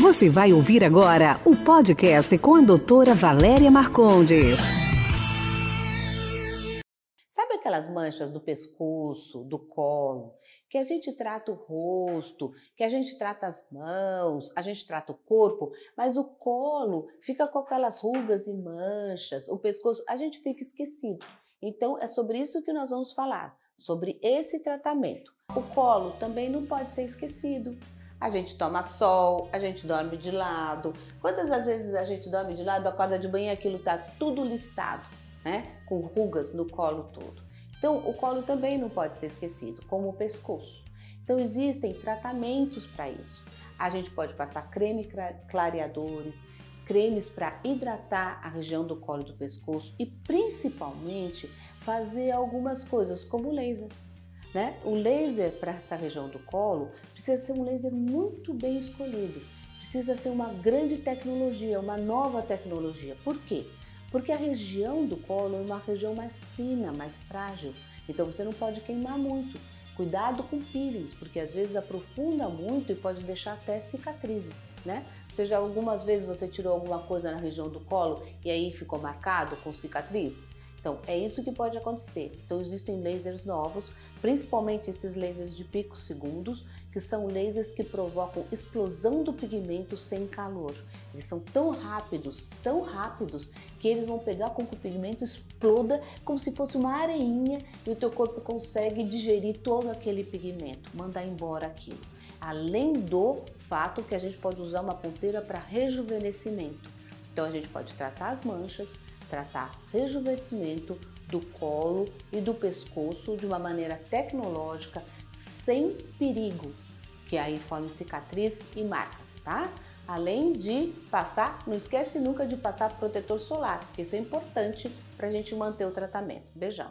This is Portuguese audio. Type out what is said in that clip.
Você vai ouvir agora o podcast com a doutora Valéria Marcondes. Sabe aquelas manchas do pescoço, do colo, que a gente trata o rosto, que a gente trata as mãos, a gente trata o corpo, mas o colo fica com aquelas rugas e manchas, o pescoço, a gente fica esquecido. Então é sobre isso que nós vamos falar, sobre esse tratamento. O colo também não pode ser esquecido. A gente toma sol, a gente dorme de lado. Quantas das vezes a gente dorme de lado, acorda de manhã, aquilo tá tudo listado, né? Com rugas no colo todo. Então, o colo também não pode ser esquecido, como o pescoço. Então, existem tratamentos para isso. A gente pode passar creme clareadores, cremes para hidratar a região do colo do pescoço e principalmente fazer algumas coisas como laser. Né? O laser para essa região do colo precisa ser um laser muito bem escolhido, precisa ser uma grande tecnologia, uma nova tecnologia. Por quê? Porque a região do colo é uma região mais fina, mais frágil, então você não pode queimar muito. Cuidado com peelings, porque às vezes aprofunda muito e pode deixar até cicatrizes, né? Seja algumas vezes você tirou alguma coisa na região do colo e aí ficou marcado com cicatriz. Então, é isso que pode acontecer. Então, existem lasers novos, principalmente esses lasers de picos segundos, que são lasers que provocam explosão do pigmento sem calor. Eles são tão rápidos, tão rápidos, que eles vão pegar com que o pigmento exploda como se fosse uma areinha e o teu corpo consegue digerir todo aquele pigmento, mandar embora aquilo. Além do fato que a gente pode usar uma ponteira para rejuvenescimento. Então a gente pode tratar as manchas, tratar rejuvenescimento do colo e do pescoço de uma maneira tecnológica, sem perigo, que aí forme cicatriz e marcas, tá? Além de passar, não esquece nunca de passar protetor solar, porque isso é importante para a gente manter o tratamento. Beijão!